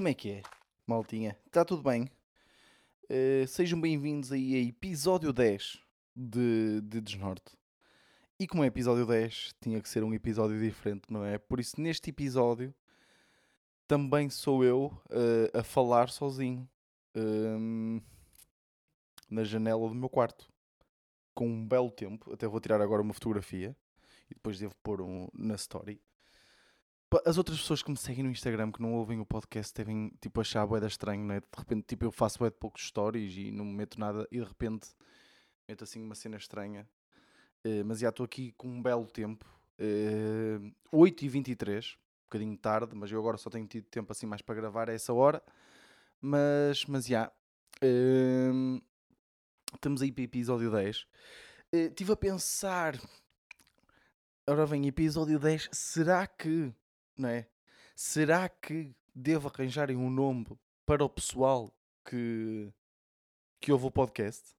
Como é que é, maltinha? Está tudo bem? Uh, sejam bem-vindos aí a episódio 10 de, de Desnorte. E como é episódio 10, tinha que ser um episódio diferente, não é? Por isso, neste episódio, também sou eu uh, a falar sozinho um, na janela do meu quarto, com um belo tempo. Até vou tirar agora uma fotografia e depois devo pôr um na story. As outras pessoas que me seguem no Instagram que não ouvem o podcast devem tipo, achar boeda estranho, né? De repente, tipo, eu faço de poucos stories e não meto nada e de repente meto assim uma cena estranha. Uh, mas já estou aqui com um belo tempo. Uh, eh, 8h23, um bocadinho tarde, mas eu agora só tenho tido tempo assim mais para gravar a essa hora. Mas, mas já. Uh, estamos aí para episódio 10. Estive uh, a pensar. Ora bem, episódio 10. Será que não é? Será que devo arranjarem um nome para o pessoal que, que ouve o podcast?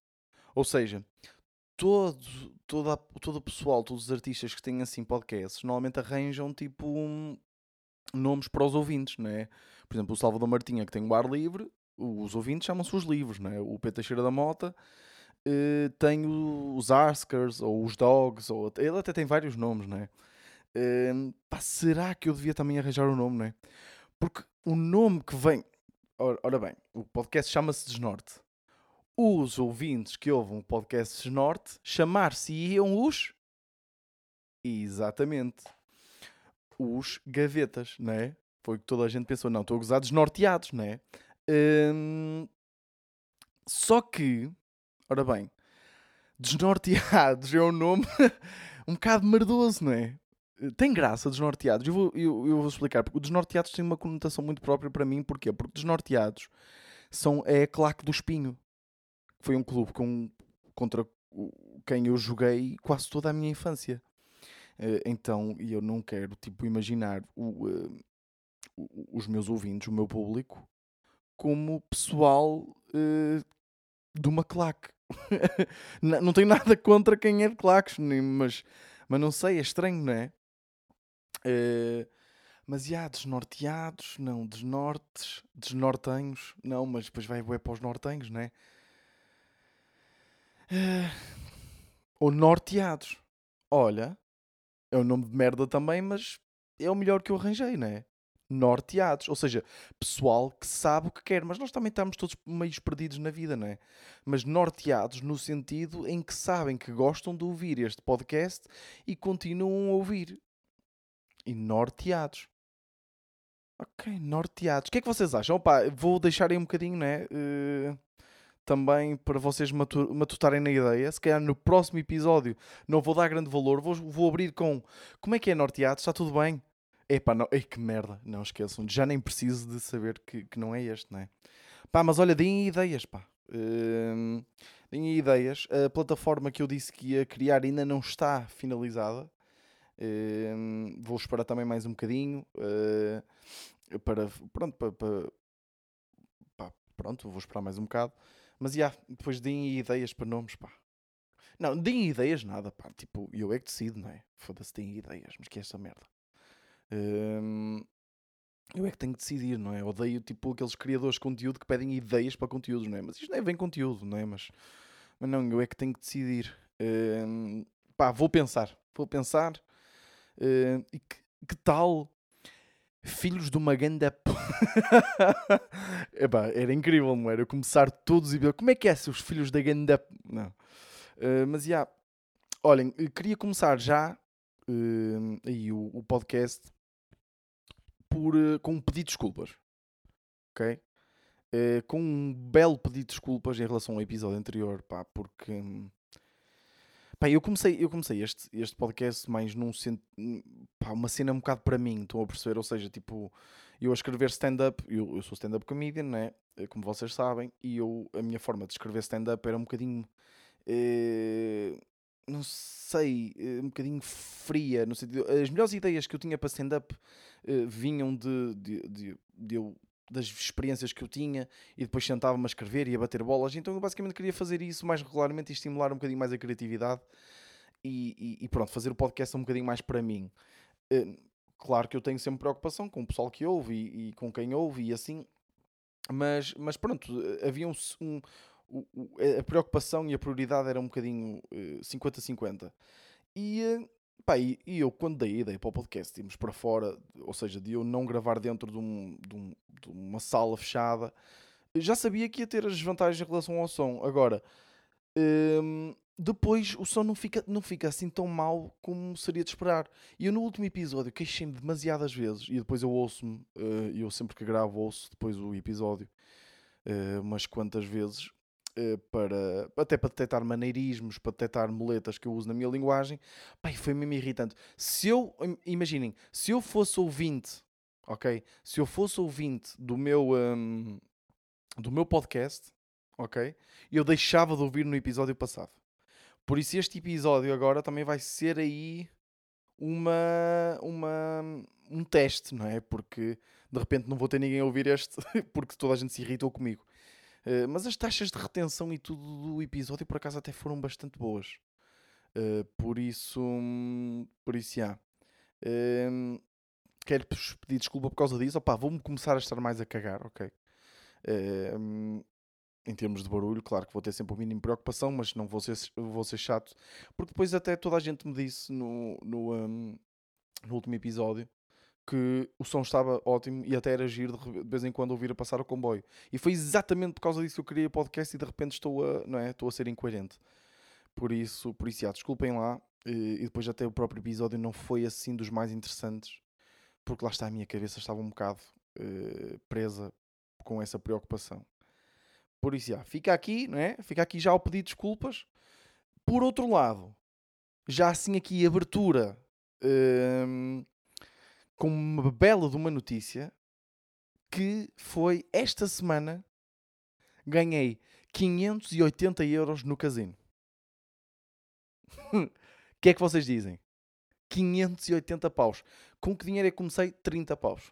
Ou seja, todo, todo, todo o pessoal, todos os artistas que têm assim podcasts, normalmente arranjam tipo um, nomes para os ouvintes, não é? Por exemplo, o Salvador Martinha, que tem o ar livre, os ouvintes chamam-se os livros, não é? O Pedro Cheira da Mota uh, tem os Askers ou os Dogs, ou, ele até tem vários nomes, não é? Uh, pá, será que eu devia também arranjar o um nome, não é? Porque o nome que vem. Ora, ora bem, o podcast chama-se Desnorte. Os ouvintes que ouvem o podcast Desnorte chamar-se-iam os. Exatamente. Os gavetas, não é? Foi o que toda a gente pensou. Não, estou a gozar desnorteados, não é? Um, só que, ora bem, desnorteados é um nome um bocado merdoso, não é? Tem graça desnorteados. Eu vou, eu, eu vou explicar. Porque o desnorteados tem uma conotação muito própria para mim. Porquê? Porque desnorteados são, é a claque do Espinho. Foi um clube com, contra quem eu joguei quase toda a minha infância. Uh, então, eu não quero, tipo, imaginar o, uh, os meus ouvintes, o meu público, como pessoal uh, de uma claque. não, não tenho nada contra quem é de claques, mas, mas não sei, é estranho, não é? Uh, mas há desnorteados, não, desnortes, desnortenhos, não, mas depois vai bué para os nortenhos, não é? Uh, ou norteados. Olha, é um nome de merda também, mas é o melhor que eu arranjei, não é? Norteados, ou seja, pessoal que sabe o que quer, mas nós também estamos todos meio perdidos na vida, não é? Mas norteados no sentido em que sabem que gostam de ouvir este podcast e continuam a ouvir e norteados. Ok, norteados. O que é que vocês acham? Opa, vou deixar aí um bocadinho, né? Uh, também para vocês matu matutarem na ideia. Se calhar no próximo episódio não vou dar grande valor. Vou, vou abrir com como é que é norteados? Está tudo bem? Epá, não, ei, que merda. Não esqueçam. Já nem preciso de saber que, que não é este, não é? Pá, mas olha, deem ideias, pá. Uh, deem ideias. A plataforma que eu disse que ia criar ainda não está finalizada. Uh, vou esperar também mais um bocadinho uh, para pronto para, para, pronto vou esperar mais um bocado. Mas já yeah, depois deem ideias para nomes pá. Não deem ideias nada pá. Tipo eu é que decido não é? Foda-se deem ideias mas que é esta merda. Uh, eu é que tenho que decidir não é? Odeio tipo aqueles criadores de conteúdo que pedem ideias para conteúdos não é? Mas isto não é bem conteúdo não é? Mas mas não eu é que tenho que decidir. Pá vou pensar. Vou pensar Uh, e que, que, tal Filhos de uma ganda. Epá, era incrível, não era? Eu começar todos e ver como é que é seus filhos da ganda. Não. Uh, mas já, yeah. olhem, queria começar já uh, aí o, o, podcast por, com um pedido de desculpas. Ok? com um belo pedido de desculpas em relação ao episódio anterior, pá, porque. Um, Pá, eu comecei, eu comecei este, este podcast mais num pá, uma cena um bocado para mim, estão a perceber? Ou seja, tipo, eu a escrever stand-up, eu, eu sou stand-up comedian, né? Eh, como vocês sabem, e eu, a minha forma de escrever stand-up era um bocadinho. Eh, não sei, eh, um bocadinho fria, no sentido, as melhores ideias que eu tinha para stand-up eh, vinham de, de, de, de eu das experiências que eu tinha e depois sentava-me a escrever e a bater bolas. Então eu basicamente queria fazer isso mais regularmente e estimular um bocadinho mais a criatividade e, e, e pronto, fazer o podcast um bocadinho mais para mim. Uh, claro que eu tenho sempre preocupação com o pessoal que ouve e, e com quem ouve e assim, mas, mas pronto, havia um, um a preocupação e a prioridade era um bocadinho 50-50. Uh, e, pá, e, e, eu, quando dei a ideia para o podcast, íamos para fora, ou seja, de eu não gravar dentro de, um, de, um, de uma sala fechada, já sabia que ia ter as vantagens em relação ao som. Agora, um, depois o som não fica, não fica assim tão mal como seria de esperar. E eu no último episódio queixei-me demasiadas vezes, e depois eu ouço-me, uh, eu sempre que gravo ouço depois o episódio uh, quantas vezes, para, até para detectar maneirismos, para detectar moletas que eu uso na minha linguagem. Pai, foi mesmo irritante. Se eu, imaginem, se eu fosse ouvinte, ok? Se eu fosse ouvinte do meu, um, do meu podcast, ok? Eu deixava de ouvir no episódio passado. Por isso este episódio agora também vai ser aí uma, uma, um teste, não é? Porque de repente não vou ter ninguém a ouvir este porque toda a gente se irritou comigo. Uh, mas as taxas de retenção e tudo do episódio por acaso até foram bastante boas. Uh, por isso, por isso, já. Uh, quero pedir desculpa por causa disso. Opá, vou-me começar a estar mais a cagar, ok? Uh, em termos de barulho, claro que vou ter sempre o mínimo de preocupação, mas não vou ser, vou ser chato, porque depois até toda a gente me disse no, no, um, no último episódio que o som estava ótimo e até era giro de vez em quando ouvir a passar o comboio. E foi exatamente por causa disso que eu queria podcast e de repente estou a, não é, estou a ser incoerente. Por isso, por isso, já, desculpem lá. E depois até o próprio episódio não foi assim dos mais interessantes, porque lá está a minha cabeça estava um bocado uh, presa com essa preocupação. Por isso, já, fica aqui, não é? Fica aqui já o pedido de desculpas. Por outro lado, já assim aqui abertura hum, com uma bela de uma notícia que foi esta semana ganhei 580 euros no casino. O que é que vocês dizem? 580 paus. Com que dinheiro é que comecei? 30 paus.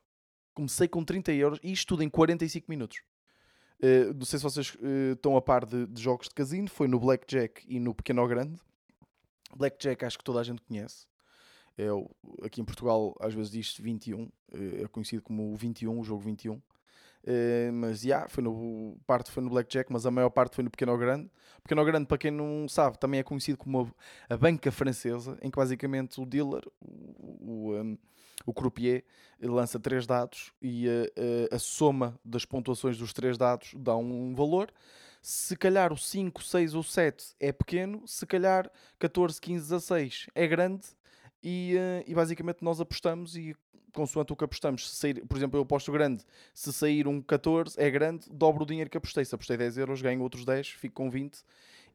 Comecei com 30 euros e isto tudo em 45 minutos. Uh, não sei se vocês uh, estão a par de, de, jogos de casino, foi no Blackjack e no Pequeno Grande. Blackjack acho que toda a gente conhece. É o, aqui em Portugal às vezes diz 21, uh, eh, é conhecido como o 21, o jogo 21. Uh, mas já, yeah, foi no, parte foi no Blackjack, mas a maior parte foi no Pequeno Grande. Pequeno Grande, para quem não sabe, também é conhecido como a, a banca francesa, em que basicamente o dealer, o, o, um, o croupier, lança três dados e a, a, a, soma das pontuações dos três dados dá um valor. Se calhar o 5, 6 ou 7 é pequeno, se calhar 14, 15, 16 é grande e, uh, e basicamente nós apostamos e consoante o que apostamos, se sair, por exemplo, eu aposto grande, se sair um 14 é grande, dobro o dinheiro que apostei. Se apostei 10 euros, ganho outros 10, fico com 20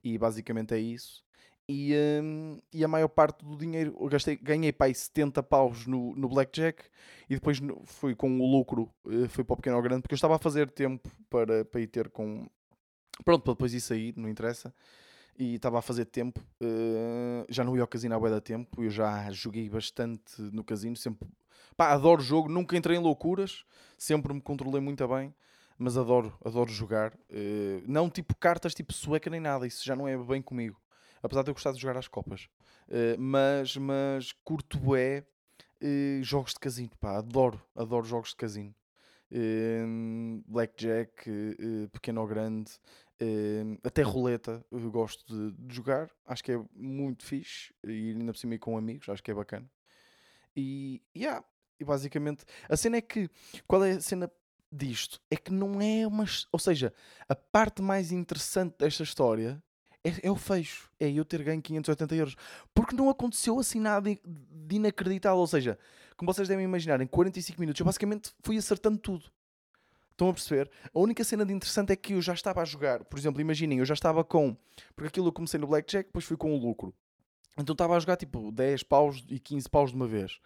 e basicamente é isso. E, um, e a maior parte do dinheiro, eu gastei, ganhei pai 70 paus no, no Blackjack e depois fui com o lucro, uh, fui para o pequeno ao grande, porque eu estava a fazer tempo para, para ir ter com. Pronto, para depois ir sair, não interessa e estava a fazer tempo. Uh, já não ia ao casino há bué da tempo. Eu já joguei bastante no casino. Sempre, pá, adoro jogo. Nunca entrei em loucuras. Sempre me controlei muito bem. Mas adoro, adoro jogar. Uh, não tipo cartas, tipo sueca nem nada. Isso já não é bem comigo. Apesar de eu gostar de jogar às copas. Uh, mas, mas curto bué jogos de casino. Pá, adoro, adoro jogos de casino. Blackjack, pequeno ou grande, Uh, até roleta eu gosto de, de, jogar, acho que é muito fixe e ainda por cima ir com amigos, acho que é bacana. E, yeah, e basicamente a cena é que qual é a cena disto? É que não é uma. Ou seja, a parte mais interessante desta história é, é, o fecho, é eu ter ganho 580 euros, porque não aconteceu assim nada de inacreditável. Ou seja, como vocês devem imaginar, em 45 minutos eu basicamente fui acertando tudo. Estão a perceber? A única cena de interessante é que eu já estava a jogar. Por exemplo, imaginem, eu já estava com. Porque aquilo eu comecei no Blackjack, depois fui com o lucro. Então estava a jogar tipo 10 paus e 15 paus de uma vez.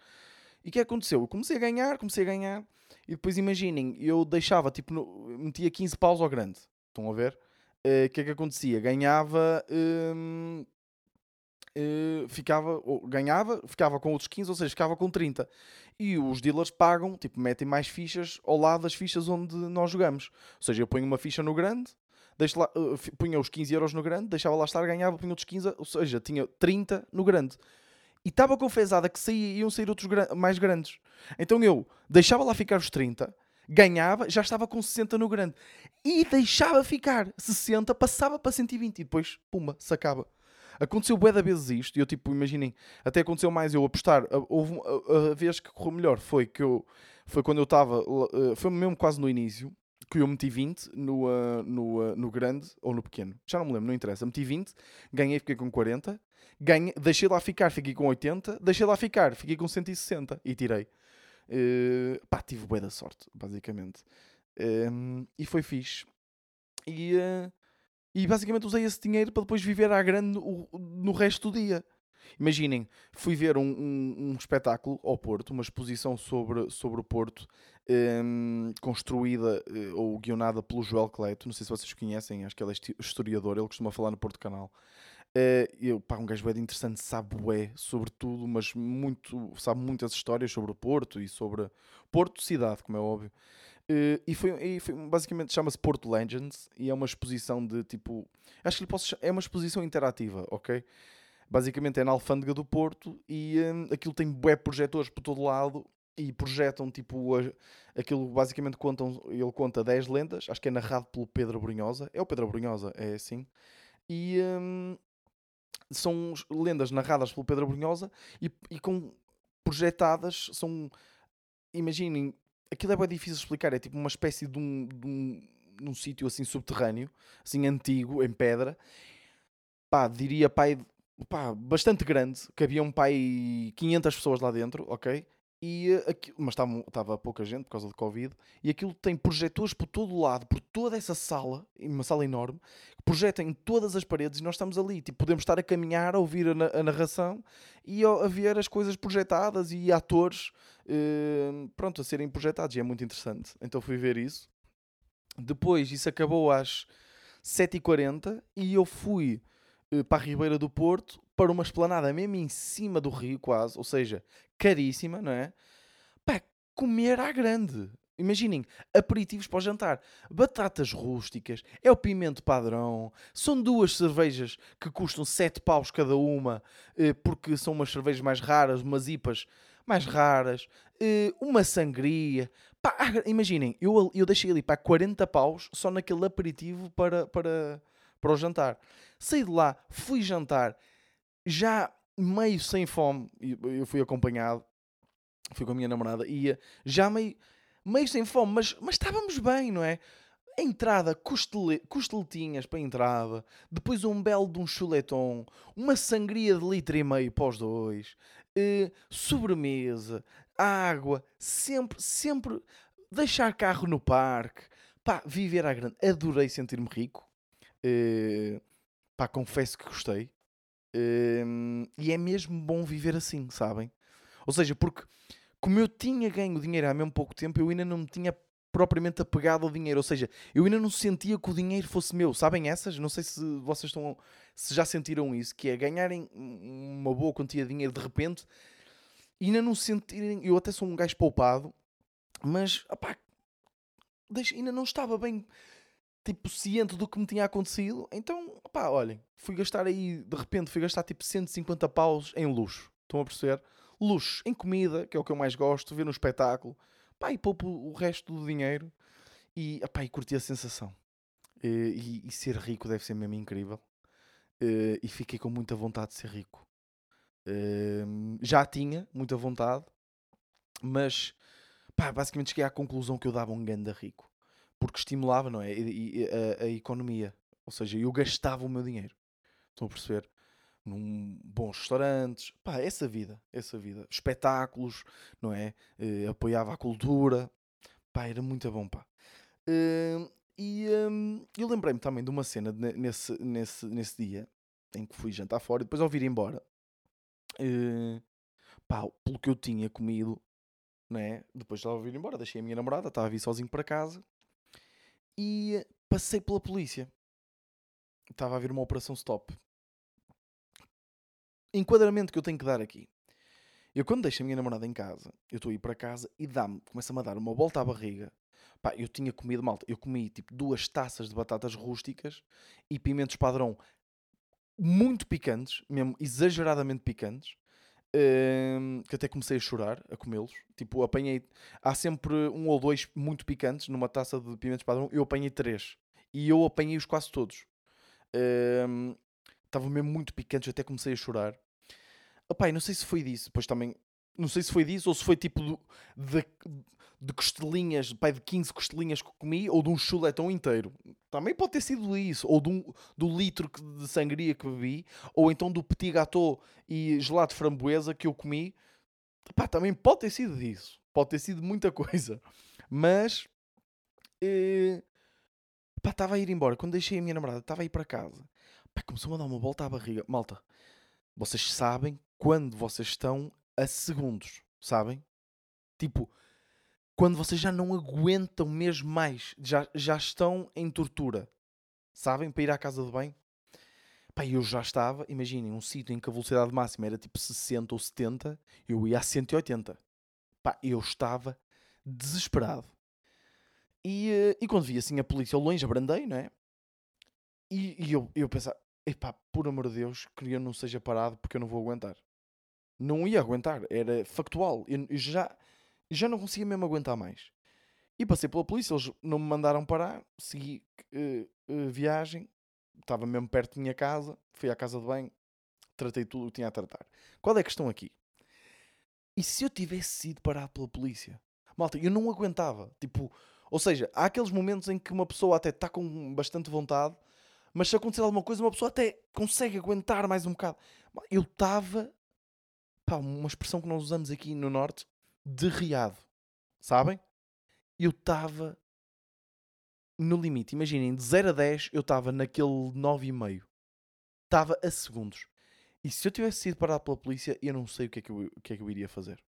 E o que aconteceu? Eu comecei a ganhar, comecei a ganhar. E depois imaginem, eu deixava tipo. No, metia 15 paus ao grande. Estão a ver? Eh, o uh, que é que acontecia? Ganhava. Uh, uh, ficava, ganhava, ficava com outros 15, ou seja, ficava com 30. E os dealers pagam, tipo, metem mais fichas ao lado das fichas onde nós jogamos. Ou seja, eu ponho uma ficha no grande, deixo lá, uh, punha os 15 euros no grande, deixava lá estar, ganhava, punha outros 15, ou seja, tinha 30 no grande. E estava confesada que saía, iam sair outros mais grandes. Então eu deixava lá ficar os 30, ganhava, já estava com 60 no grande. E deixava ficar 60, passava para 120 e depois, pumba, sacava. Aconteceu bué da vezes isto, e eu tipo, imaginem, até aconteceu mais eu apostar. Houve a, a, vez que correu melhor foi que eu foi quando eu estava, uh, foi mesmo quase no início, que eu meti 20 no, uh, no, uh, no grande ou no pequeno. Já não me lembro, não interessa. Meti 20, ganhei, fiquei com 40. Ganhei, deixei lá ficar, fiquei com 80. Deixei lá ficar, fiquei com 160 e tirei. Uh, pá, tive bué da sorte, basicamente. Um, e foi fixe. E, uh, e basicamente usei esse dinheiro para depois viver à grande no, no resto do dia. Imaginem, fui ver um, um, um, espetáculo ao Porto, uma exposição sobre, sobre o Porto, um, construída uh, ou guionada pelo Joel Cleito. Não sei se vocês conhecem, acho que ele é historiador, ele costuma falar no Porto Canal. Uh, eu, pá, um gajo bem interessante, sabe bué sobre tudo, mas muito, sabe muitas histórias sobre o Porto e sobre Porto cidade, como é óbvio. Uh, e, foi, e foi basicamente chama-se Porto Legends e é uma exposição de tipo, acho que lhe posso é uma exposição interativa, ok? Basicamente é na Alfândega do Porto e um, aquilo tem bué projetores por todo lado e projetam tipo a, aquilo basicamente contam, ele conta 10 lendas, acho que é narrado pelo Pedro Brunhosa, é o Pedro Brunhosa, é assim. E um, são lendas narradas pelo Pedro Brunhosa e, e com projetadas, são imaginem, aquilo é bem difícil de explicar, é tipo uma espécie de um, de um, de um sítio assim subterrâneo, assim antigo, em pedra. Pá, diria pai, pá, bastante grande, que havia um pai 500 pessoas lá dentro, ok? E, eh, aqui, mas estava pouca gente por causa do Covid, e aquilo tem projetores por todo o lado, por toda essa sala, uma sala enorme, que projetam em todas as paredes e nós estamos ali. Tipo, podemos estar a caminhar, a ouvir a, a narração e a, a, ver as coisas projetadas e atores uh, pronto, a serem projetados. E é muito interessante. Então fui ver isso. Depois, isso acabou às 7h40 e eu fui para a Ribeira do Porto para uma esplanada mesmo em cima do rio, quase, ou seja, caríssima, não é? Pá, comer à grande. Imaginem, aperitivos para o jantar, batatas rústicas, é o pimento padrão, são duas cervejas que custam 7 paus cada uma, eh, porque são umas cervejas mais raras, umas IPAs mais raras, eh, uma sangria. Pá, imaginem, eu, eu deixei ali para 40 paus só naquele aperitivo para, para, para o jantar. Saí de lá, fui jantar, já meio sem fome, eu fui acompanhado, fui com a minha namorada, ia já meio, meio sem fome, mas, mas estávamos bem, não é? A entrada, costele, costeletinhas para a entrada, depois um belo de um chuleton, uma sangria de litro e meio para os dois, eh, sobremesa, água, sempre, sempre deixar carro no parque, pá, viver à grande. Adorei sentir-me rico, eh, pá, confesso que gostei. Um, e é mesmo bom viver assim, sabem? Ou seja, porque como eu tinha ganho dinheiro há mesmo pouco tempo, eu ainda não me tinha propriamente apegado ao dinheiro. Ou seja, eu ainda não sentia que o dinheiro fosse meu. Sabem essas? Não sei se vocês estão. Se já sentiram isso, que é ganharem uma boa quantia de dinheiro de repente e ainda não sentirem. Eu até sou um gajo poupado, mas opá, ainda não estava bem tipo, ciente do que me tinha acontecido. Então, pá, olhem, fui gastar aí, de repente, fui gastar tipo 150 paus em luxo. Estão a perceber? Luxo em comida, que é o que eu mais gosto, ver no espetáculo. Pá, e poupo o resto do dinheiro. E, pá, e curti a sensação. E, e, e, ser rico deve ser mesmo incrível. E fiquei com muita vontade de ser rico. Já tinha muita vontade, mas pá, basicamente cheguei à conclusão que eu dava um ganda rico porque estimulava, não é? E, e, a, a, economia. Ou seja, eu gastava o meu dinheiro. Estão a perceber? Num bons restaurantes, pá, essa vida, essa vida. Espetáculos, não é? Uh, apoiava a cultura, pá, era muito bom, pá. Uh, e um, eu lembrei-me também de uma cena nesse, nesse, nesse dia em que fui jantar fora e depois ao vir embora, uh, pá, pelo que eu tinha comido, não é? Depois estava a vir embora, deixei a minha namorada, estava a vir sozinho para casa e passei pela polícia. Estava a haver uma operação stop. Enquadramento que eu tenho que dar aqui. Eu quando deixo a minha namorada em casa, eu estou a ir para casa e dá-me, começa-me a dar uma volta à barriga. Pá, eu tinha comido malta. Eu comi tipo duas taças de batatas rústicas e pimentos padrão muito picantes, mesmo exageradamente picantes. Hum, que até comecei a chorar a comê-los. Tipo, apanhei. Há sempre um ou dois muito picantes numa taça de pimentos padrão. Eu apanhei três. E eu apanhei-os quase todos. Estavam mesmo muito picantes. Até comecei a chorar. E não sei se foi disso. Depois também. Não sei se foi disso ou se foi tipo do- de, de costelinhas, pai, de 15 costelinhas que comi ou de um chuletão inteiro. Também pode ter sido isso. Ou de um, do litro de sangria que bebi. Ou então do petit gâteau e gelado de framboesa que eu comi. Pá, também pode ter sido disso. Pode ter sido muita coisa. Mas. eh, pá, estava a ir embora. Quando deixei a minha namorada, estava a ir para casa. Pá, começou a dar uma volta à barriga. Malta, vocês sabem quando vocês estão a segundos, sabem? Tipo, quando vocês já não aguentam mesmo mais, já, já estão em tortura, sabem? Para ir à casa de banho. Pá, eu já estava, imaginem, um sítio em que a velocidade máxima era tipo 60 ou 70, eu ia a 180. Pá, eu estava desesperado. E, eh, e quando vi assim a polícia ao longe, abrandei, não é? E, e eu, eu pensava, epá, por amor de Deus, que eu não seja parado porque eu não vou aguentar. Não ia aguentar, era factual. Eu, eu já, já não conseguia mesmo aguentar mais. E passei pela polícia, eles não me mandaram parar, segui eh, eh, viagem, estava mesmo perto da minha casa, fui à casa de banho, tratei tudo o que tinha a tratar. Qual é a questão aqui? E se eu tivesse sido parado pela polícia? Malta, eu não aguentava. Tipo, ou seja, há aqueles momentos em que uma pessoa até está com bastante vontade, mas se acontecer alguma coisa, uma pessoa até consegue aguentar mais um bocado. Eu estava, pá, uma expressão que nós usamos aqui no Norte, derriado. Sabem? Eu estava no limite. Imaginem, de 0 a 10, eu estava naquele 9,5. Estava a segundos. E se eu tivesse sido parado pela polícia, eu não sei o que é que eu, o que é que eu iria fazer.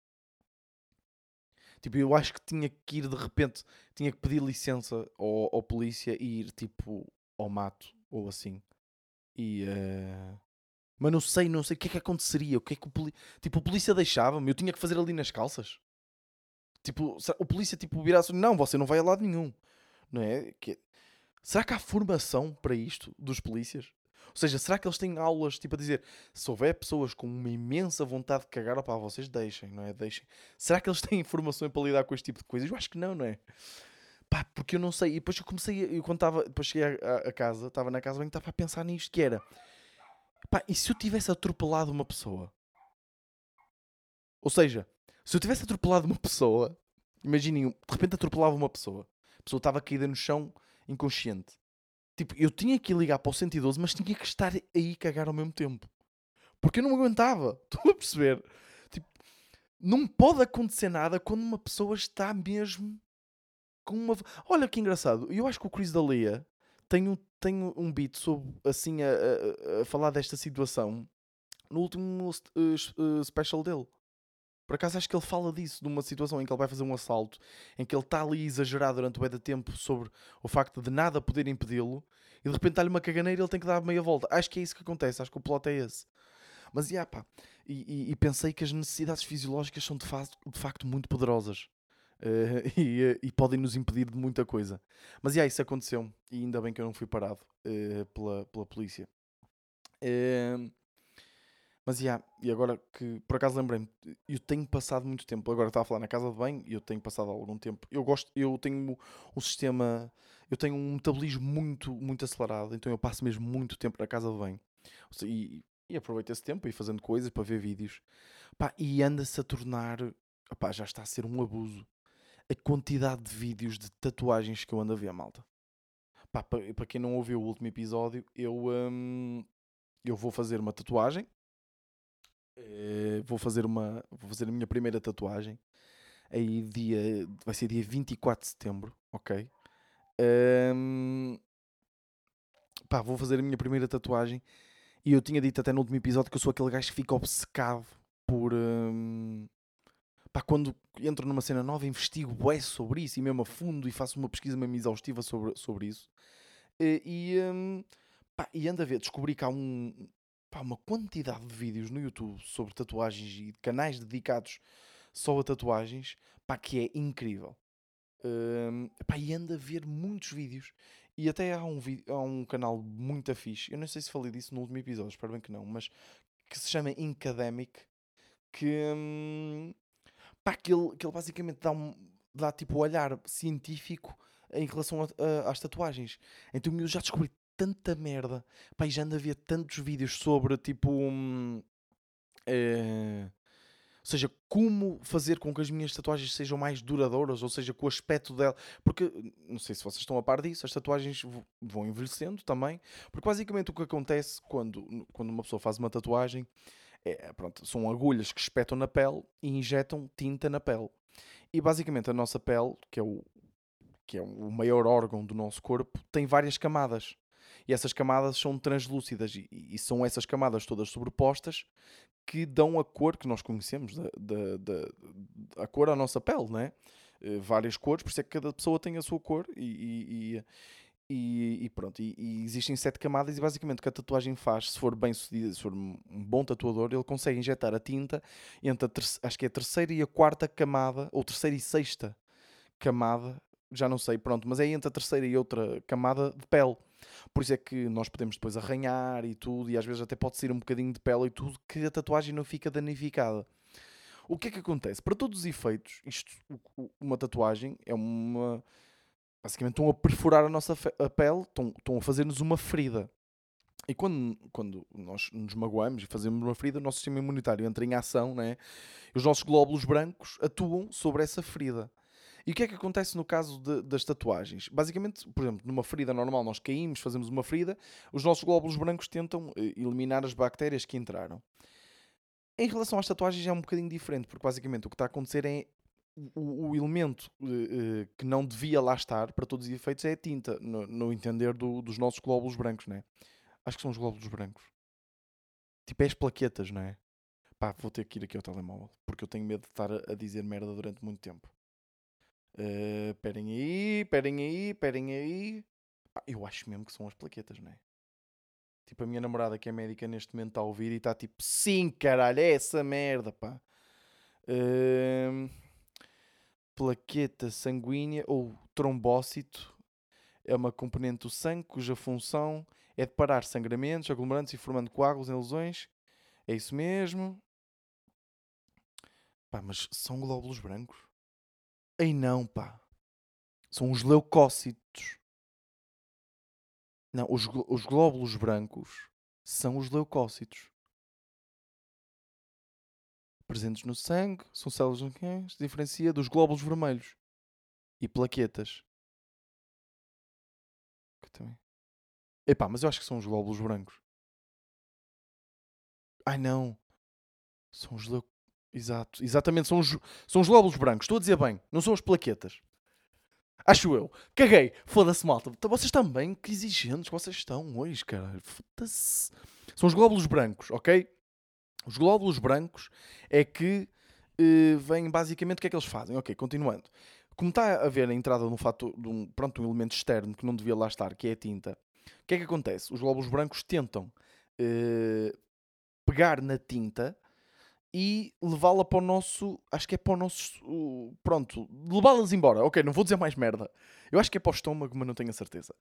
Tipo, eu acho que tinha que ir de repente, tinha que pedir licença ao, ao polícia e ir tipo ao mato ou assim. E. eh, Mas não sei, não sei o que é que aconteceria. O que é que o poli... Tipo, o polícia deixava-me, eu tinha que fazer ali nas calças. Tipo, o polícia tipo virasse, não, você não vai a lado nenhum. Não é? Que... Será que há formação para isto dos polícias? Ou seja, será que eles têm aulas tipo a dizer se houver pessoas com uma imensa vontade de cagar, opá, vocês deixem, não é? Deixem. Será que eles têm informação para lidar com este tipo de coisas? Eu acho que não, não é? Pá, porque eu não sei. E depois eu comecei, eu quando estava, depois cheguei a, a- a casa, estava na casa bem, estava a pensar nisto, que era, pá, e se eu tivesse atropelado uma pessoa? Ou seja, se eu tivesse atropelado uma pessoa, imaginem, de repente atropelava uma pessoa, a pessoa estava caída no chão, inconsciente. Tipo, eu tinha que ligar para o 112, mas tinha que estar aí cagar ao mesmo tempo. Porque eu não aguentava. Estão a perceber? Tipo, não pode acontecer nada quando uma pessoa está mesmo com uma. Olha que engraçado. Eu acho que o Chris D'Elia tem um, tem um beat sobre, assim, a, a- a falar desta situação no último uh, s- uh, special dele. Por acaso acho que ele fala disso, de uma situação em que ele vai fazer um assalto, em que ele está ali a exagerar durante o de tempo sobre o facto de nada poder impedi-lo, e de repente dá-lhe uma caganeira e ele tem que dar meia volta. Acho que é isso que acontece, acho que o plot é esse. Mas, yeah, pá, e, e- e pensei que as necessidades fisiológicas são de, de facto muito poderosas. Eh, e, eh, e podem nos impedir de muita coisa. Mas, yeah, isso aconteceu. E ainda bem que eu não fui parado eh, pela, pela polícia. Eh, mas, yeah, e agora que, por acaso lembrei-me, eu tenho passado muito tempo, agora estava a falar na casa de banho, e eu tenho passado algum tempo. Eu gosto, eu tenho um sistema, eu tenho um metabolismo muito, muito acelerado, então eu passo mesmo muito tempo na casa de banho. E, e aproveito esse tempo e fazendo coisas para ver vídeos. Pá, e anda-se a tornar, opá, já está a ser um abuso. A quantidade de vídeos de tatuagens que eu ando a ver, malta. Pá, para, para quem não ouviu o último episódio, eu, hum, eu vou fazer uma tatuagem. Eh, vou fazer uma vou fazer a minha primeira tatuagem. Aí dia vai ser dia 24 de setembro ok? Hum, pá, vou fazer a minha primeira tatuagem. E eu tinha dito até no último episódio que eu sou aquele gajo que fica obcecado por hum, pá, quando entro numa cena nova investigo bué sobre isso e mesmo a fundo e faço uma pesquisa mesmo exaustiva sobre, sobre isso. Eh, e, hum, pá, e ando a ver, descobri que há um, pá, uma quantidade de vídeos no YouTube sobre tatuagens e canais dedicados só a tatuagens, pá, que é incrível. Hum, pá, e ando a ver muitos vídeos. E até há um, há um canal muito fixe, eu não sei se falei disso no último episódio, espero bem que não, mas que se chama Incademic, que, hum, pá, que, ele, que ele basicamente dá, um, dá tipo o olhar científico em relação a, a, às tatuagens. Então eu já descobri tanta merda, pá, já ando a ver tantos vídeos sobre tipo. Hum, eh, ou seja, como fazer com que as minhas tatuagens sejam mais duradouras, ou seja, com o aspecto dela. Porque, não sei se vocês estão a par disso, as tatuagens vão envelhecendo também. Porque basicamente o que acontece quando, quando uma pessoa faz uma tatuagem é, pronto, são agulhas que espetam na pele e injetam tinta na pele. E basicamente a nossa pele, que é o, que é o maior órgão do nosso corpo, tem várias camadas. E essas camadas são translúcidas e, e são essas camadas todas sobrepostas que dão a cor que nós conhecemos, da, da, da a cor à nossa pele, né? Várias cores, por isso é que cada pessoa tem a sua cor e, e, e, e pronto. E, existem sete camadas e basicamente o que a tatuagem faz, se for bem sucedida, se for um bom tatuador, ele consegue injetar a tinta entre a acho que é a terceira e a quarta camada, ou terceira e sexta camada, já não sei, pronto, mas é entre a terceira e outra camada de pele. Por isso é que nós podemos depois arranhar e tudo, e às vezes até pode sair um bocadinho de pele e tudo, que a tatuagem não fica danificada. O que é que acontece? Para todos os efeitos, isto, uma tatuagem é uma. Basicamente estão a perfurar a nossa a pele, estão, estão a fazer-nos uma ferida. E quando, quando nós nos magoamos e fazemos uma ferida, o nosso sistema imunitário entra em ação, né? e os nossos glóbulos brancos atuam sobre essa ferida. E o que é que acontece no caso de, das tatuagens? Basicamente, por exemplo, numa ferida normal, nós caímos, fazemos uma ferida, os nossos glóbulos brancos tentam eh, eliminar as bactérias que entraram. Em relação às tatuagens é um bocadinho diferente, porque basicamente o que está a acontecer é o, o elemento uh, que não devia lá estar, para todos os efeitos, é a tinta, no, no entender do, dos nossos glóbulos brancos, né? Acho que são os glóbulos brancos. Tipo, é as plaquetas, não é? Pá, vou ter que ir aqui ao telemóvel, porque eu tenho medo de estar a dizer merda durante muito tempo. Uh, aí, esperem aí, esperem aí. Pá, eu acho mesmo que são as plaquetas, não é? Tipo, a minha namorada que é médica neste momento está a ouvir e está tipo, sim, caralho, é essa merda, pá. Uh, plaqueta sanguínea ou trombócito é uma componente do sangue cuja função é de parar sangramentos, aglomerantes e formando coágulos em lesões. É isso mesmo. Pá, mas são glóbulos brancos? Ei não, pá. São os leucócitos. Não, os, os glóbulos brancos são os leucócitos. Presentes no sangue, são células que se diferencia dos glóbulos vermelhos e plaquetas. Que também. Epá, mas eu acho que são os glóbulos brancos. Ai não. São os leucócitos. Exato, exatamente, são os, são os glóbulos brancos, estou a dizer bem, não são as plaquetas. Acho eu. Caguei. Foda-se, malta. Então, vocês também, que exigentes vocês estão hoje, caralho. Foda-se. São os glóbulos brancos, ok? Os glóbulos brancos é que uh, vêm basicamente o que é que eles fazem. Ok, continuando. Como está a haver a entrada de um, fator, de um, pronto, um elemento externo que não devia lá estar, que é a tinta, o que é que acontece? Os glóbulos brancos tentam uh, pegar na tinta e levá-la para o nosso. Acho que é para o nosso. Pronto, levá-las embora. Ok, não vou dizer mais merda. Eu acho que é para o estômago, mas não tenho a certeza.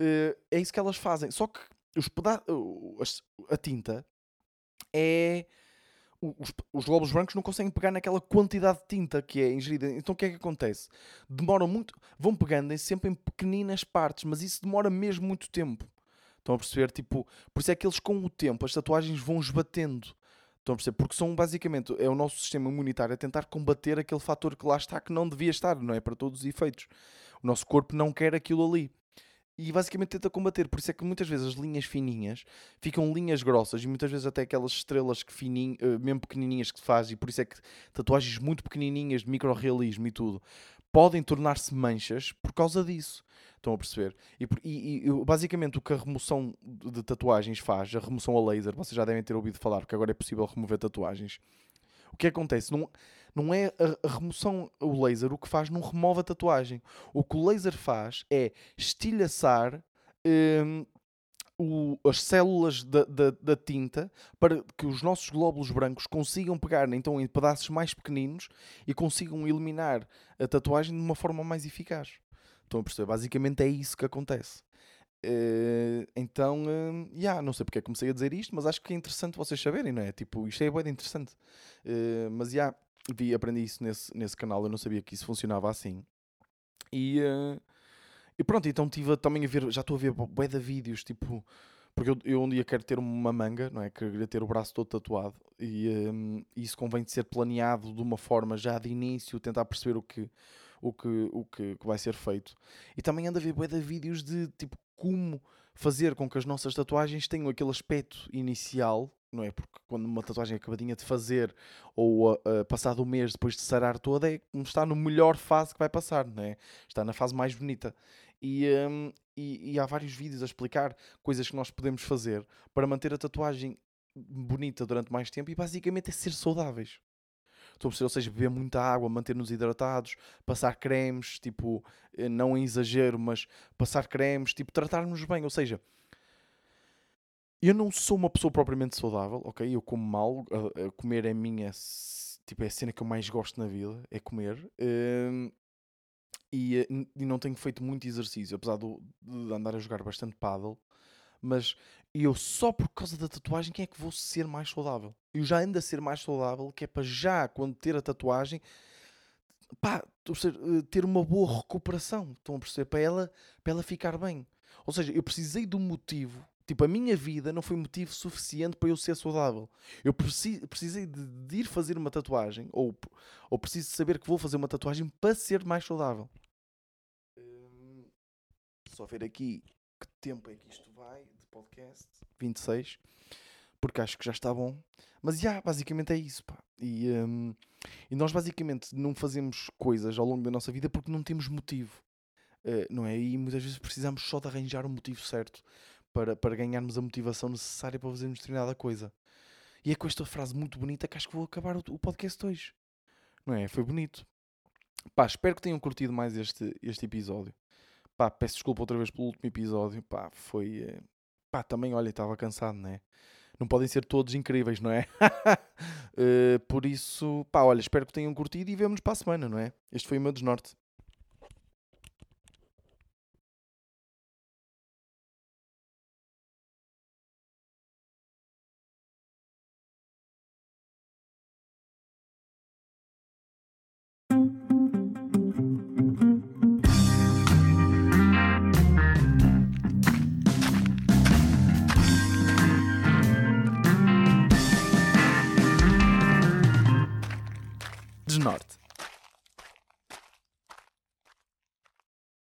Uh, é isso que elas fazem. Só que os peda uh, a tinta é. Os, os glóbulos brancos não conseguem pegar naquela quantidade de tinta que é ingerida. Então o que é que acontece? Demoram muito. Vão pegando sempre em pequeninas partes, mas isso demora mesmo muito tempo. Estão a perceber? Tipo, por isso é que eles, com o tempo, as tatuagens vão esbatendo. Estão a perceber? Porque são basicamente, é o nosso sistema imunitário a tentar combater aquele fator que lá está que não devia estar, não é? Para todos os efeitos. O nosso corpo não quer aquilo ali. E basicamente tenta combater. Por isso é que muitas vezes as linhas fininhas ficam linhas grossas e muitas vezes até aquelas estrelas que fininho, eh, mesmo pequenininhas que se faz, e por isso é que tatuagens muito pequenininhas de microrealismo e tudo podem tornar-se manchas por causa disso. Estão a perceber? E, e, e, basicamente o que a remoção de tatuagens faz, a remoção a laser, vocês já devem ter ouvido falar, porque agora é possível remover tatuagens. O que acontece? Não, não é a, remoção, o laser, o que faz não remove a tatuagem. O que o laser faz é estilhaçar hum, o, as células da, da, da, tinta para que os nossos glóbulos brancos consigam pegar então em pedaços mais pequeninos e consigam eliminar a tatuagem de uma forma mais eficaz. Estão a perceber? Basicamente é isso que acontece. Uh, então, uh, yeah, não sei porque é que comecei a dizer isto, mas acho que é interessante vocês saberem, não é? Tipo, isto é bem interessante. Uh, mas, já, yeah, vi, aprendi isso nesse, nesse canal, eu não sabia que isso funcionava assim. E, uh, e pronto, então estive também a ver, já estou a ver bué de vídeos, tipo, porque eu, eu, um dia quero ter uma manga, não é? Queria ter o braço todo tatuado e um, isso convém de ser planeado de uma forma já de início, tentar perceber o que, o que, o que, que vai ser feito. E também ando a ver bué de vídeos de tipo como fazer com que as nossas tatuagens tenham aquele aspecto inicial, não é? Porque quando uma tatuagem é acabadinha de fazer ou uh, uh, passado um mês depois de sarar toda, é como está no melhor fase que vai passar, não é? Está na fase mais bonita. E, um, e, e, há vários vídeos a explicar coisas que nós podemos fazer para manter a tatuagem bonita durante mais tempo e basicamente é ser saudáveis. Estou a perceber, ou seja, beber muita água, manter-nos hidratados, passar cremes, tipo, eh, não em exagero, mas passar cremes, tipo, tratar-nos bem. Ou seja, eu não sou uma pessoa propriamente saudável, ok? Eu como mal, a, a comer é minha, tipo, é a cena que eu mais gosto na vida, é comer. Um, e, eh, e, não tenho feito muito exercício, apesar de, de andar a jogar bastante paddle, mas eu só por causa da tatuagem que é que vou ser mais saudável. Eu já ando a ser mais saudável, que é para já, quando ter a tatuagem, pá, eh, ter uma boa recuperação. Estão a perceber? Para ela, para ela ficar bem. Ou seja, eu precisei um motivo. Tipo, a minha vida não foi motivo suficiente para eu ser saudável. Eu precisei de, ir fazer uma tatuagem, ou, ou preciso saber que vou fazer uma tatuagem para ser mais saudável. Hum, só ver aqui que tempo é que isto vai de podcast. 26. Porque acho que já está bom. Mas já, basicamente é isso, pá. E, um, e nós basicamente não fazemos coisas ao longo da nossa vida porque não temos motivo. Uh, não é? E muitas vezes precisamos só de arranjar o motivo certo para, para ganharmos a motivação necessária para fazermos determinada coisa. E é com esta frase muito bonita que acho que vou acabar o, o podcast hoje. Não é? Foi bonito. Pá, espero que tenham curtido mais este, este episódio. Pá, peço desculpa outra vez pelo último episódio. Pá, foi. Eh, pá, também, olha, estava cansado, não é? Não podem ser todos incríveis, não é? uh, por isso, pá, olha, espero que tenham curtido e vemo-nos para a semana, não é? Este foi o meu desnorte.